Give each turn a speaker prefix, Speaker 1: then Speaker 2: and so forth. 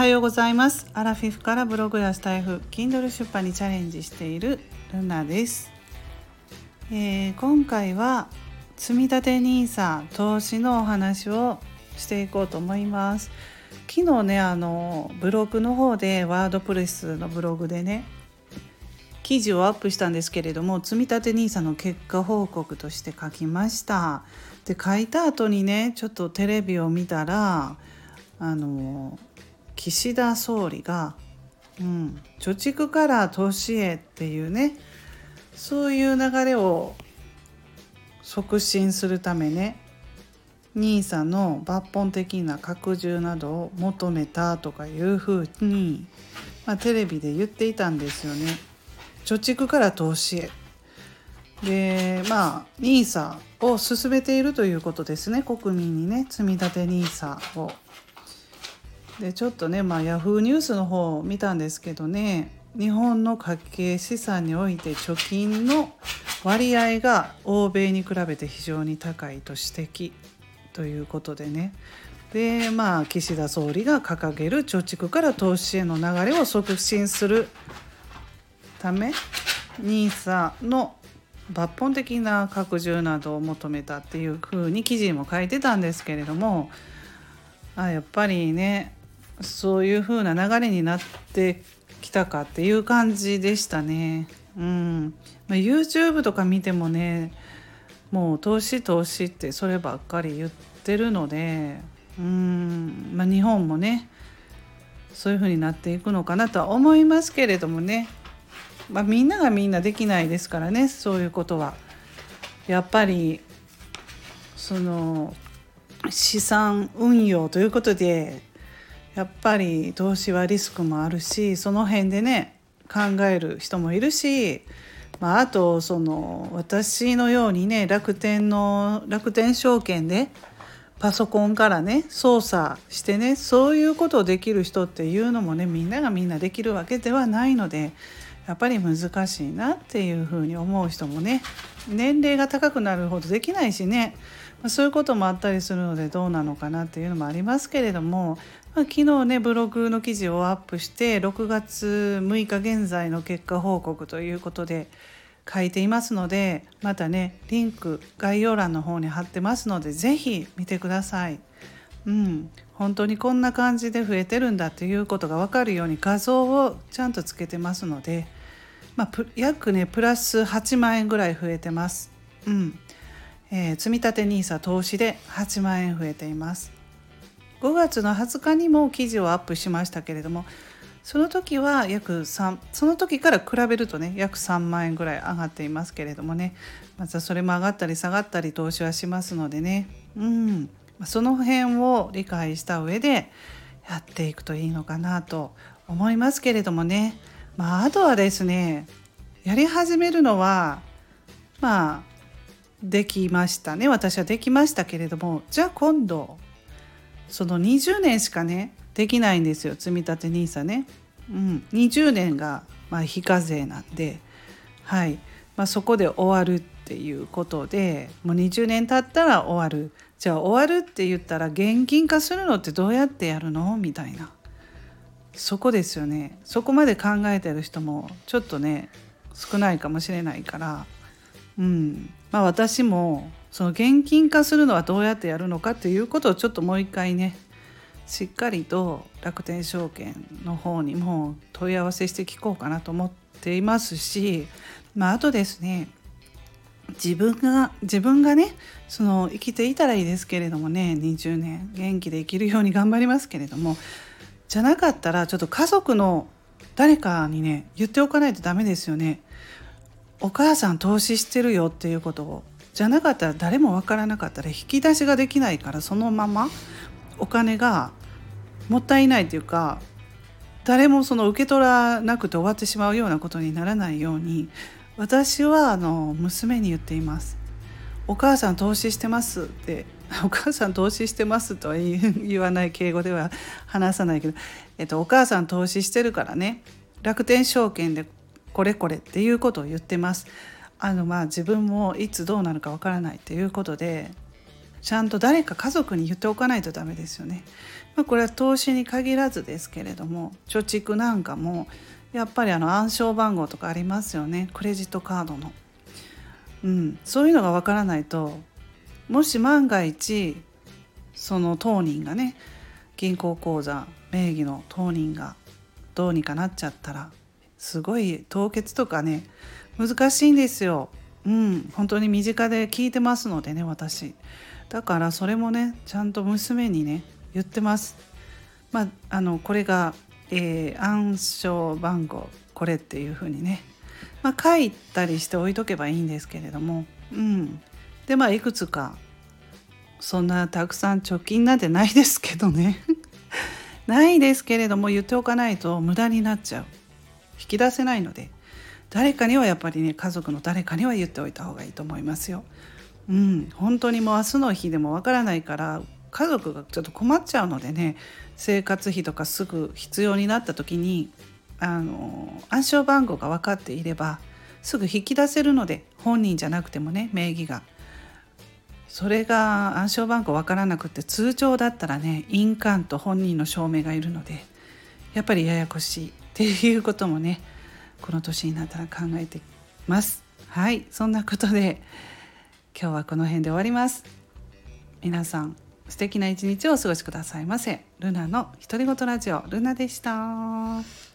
Speaker 1: はようございます。アラフィフからブログやスタイフ Kindle 出版にチャレンジしているルナです、えー、今回は積立 NISA 投資のお話をしていこうと思います。昨日ねあのブログの方でワードプレスのブログでね記事をアップしたんですけれども積立 NISA の結果報告として書きました。で書いた後にねちょっとテレビを見たらあの岸田総理が、うん、貯蓄から投資へっていうねそういう流れを促進するためね NISA の抜本的な拡充などを求めたとかいうふうに、まあ、テレビで言っていたんですよね。貯蓄から投資へでまあ NISA を進めているということですね国民にね積み立て NISA を。でちょっとねまあヤフーニュースの方を見たんですけどね日本の家計資産において貯金の割合が欧米に比べて非常に高いと指摘ということでね。でまあ岸田総理が掲げる貯蓄から投資への流れを促進するため NISA の抜本的な拡充などを求めたっていうふうに記事にも書いてたんですけれどもあやっぱりねそういうふうな流れになってきたかっていう感じでしたね。うんまあ、YouTube とか見てもねもう投資投資ってそればっかり言ってるのでうん、まあ、日本もねそういうふうになっていくのかなとは思いますけれどもねまあ、みんながみんなできないですからねそういうことは。やっぱりその資産運用ということでやっぱり投資はリスクもあるしその辺でね考える人もいるし、まあ、あとその私のようにね楽天の楽天証券でパソコンからね操作してねそういうことをできる人っていうのもねみんながみんなできるわけではないのでやっぱり難しいなっていうふうに思う人もね年齢が高くなるほどできないしね、そういうこともあったりするのでどうなのかなっていうのもありますけれども、まあ、昨日ねブログの記事をアップして6月6日現在の結果報告ということで書いていますのでまたねリンク概要欄の方に貼ってますので是非見てください。うん、本当にこんな感じで増えてるんだっていうことが分かるように画像をちゃんとつけてますので。まあ、約ねプラス8万円ぐらい増えてます。うんえー、積立 NISA 投資で8万円増えています。5月の20日にも記事をアップしましたけれどもその時は約3その時から比べるとね約3万円ぐらい上がっていますけれどもね。またそれも上がったり下がったり投資はしますのでね。うん。その辺を理解した上でやっていくといいのかなと思いますけれどもね。まあ、あとはですねやり始めるのはまあできましたね。私はできましたけれどもじゃあ今度その20年しかねできないんですよ積立 NISA ね。うん、20年がまあ非課税なんで、はい。まあ、そこで終わるっていうことでもう20年経ったら終わる。じゃあ終わるって言ったら現金化するのってどうやってやるの？みたいな。そこですよね。そこまで考えてる人もちょっとね少ないかもしれないから。うんまあ私もその現金化するのはどうやってやるのかっていうことをちょっともう一回ねしっかりと楽天証券の方にも問い合わせして聞こうかなと思っていますし、まあ、あとですね自分が自分がねその生きていたらいいですけれどもね20年元気で生きるように頑張りますけれどもじゃなかったらちょっと家族の誰かにね言っておかないとダメですよね。お母さん投資してるよっていうことをじゃなかったら誰もわからなかったら引き出しができないからそのままお金がもったいないというか誰もその受け取らなくて終わってしまうようなことにならないように私はあの娘に言っています。お母さん投資してますって お母さん投資してますとは言わない敬語では話さないけど、えっと、お母さん投資してるからね楽天証券でこれこれっていうことを言ってます。あのまあ自分もいつどうなるかわからないっていうことでちゃんと誰か家族に言っておかないとダメですよね。まあ、これは投資に限らずですけれども貯蓄なんかもやっぱりあの暗証番号とかありますよねクレジットカードの。うん、そういうのがわからないともし万が一その当人がね銀行口座名義の当人がどうにかなっちゃったらすごい凍結とかね難しいんですよ。うん、本当に身近で聞いてますのでね私。だからそれもねちゃんと娘にね言ってます。まああのこれが、えー、暗証番号これっていうふうにね、まあ、書いたりして置いとけばいいんですけれども。うん。でまあいくつかそんなたくさん貯金なんてないですけどね。ないですけれども言っておかないと無駄になっちゃう。引き出せないので誰かにはやっぱりね家族の誰かには言っておいた方がいいと思いますよ。うん、本当にもう明日の日でもわからないから家族がちょっと困っちゃうのでね生活費とかすぐ必要になった時にあの暗証番号が分かっていればすぐ引き出せるので本人じゃなくてもね名義がそれが暗証番号分からなくて通帳だったらね印鑑と本人の証明がいるのでやっぱりややこしいっていうこともねこの年になったら考えてます。はいそんなことで今日はこの辺で終わります。皆さん素敵な一日をお過ごしくださいませ。ルナの独り言ラジオルナでした。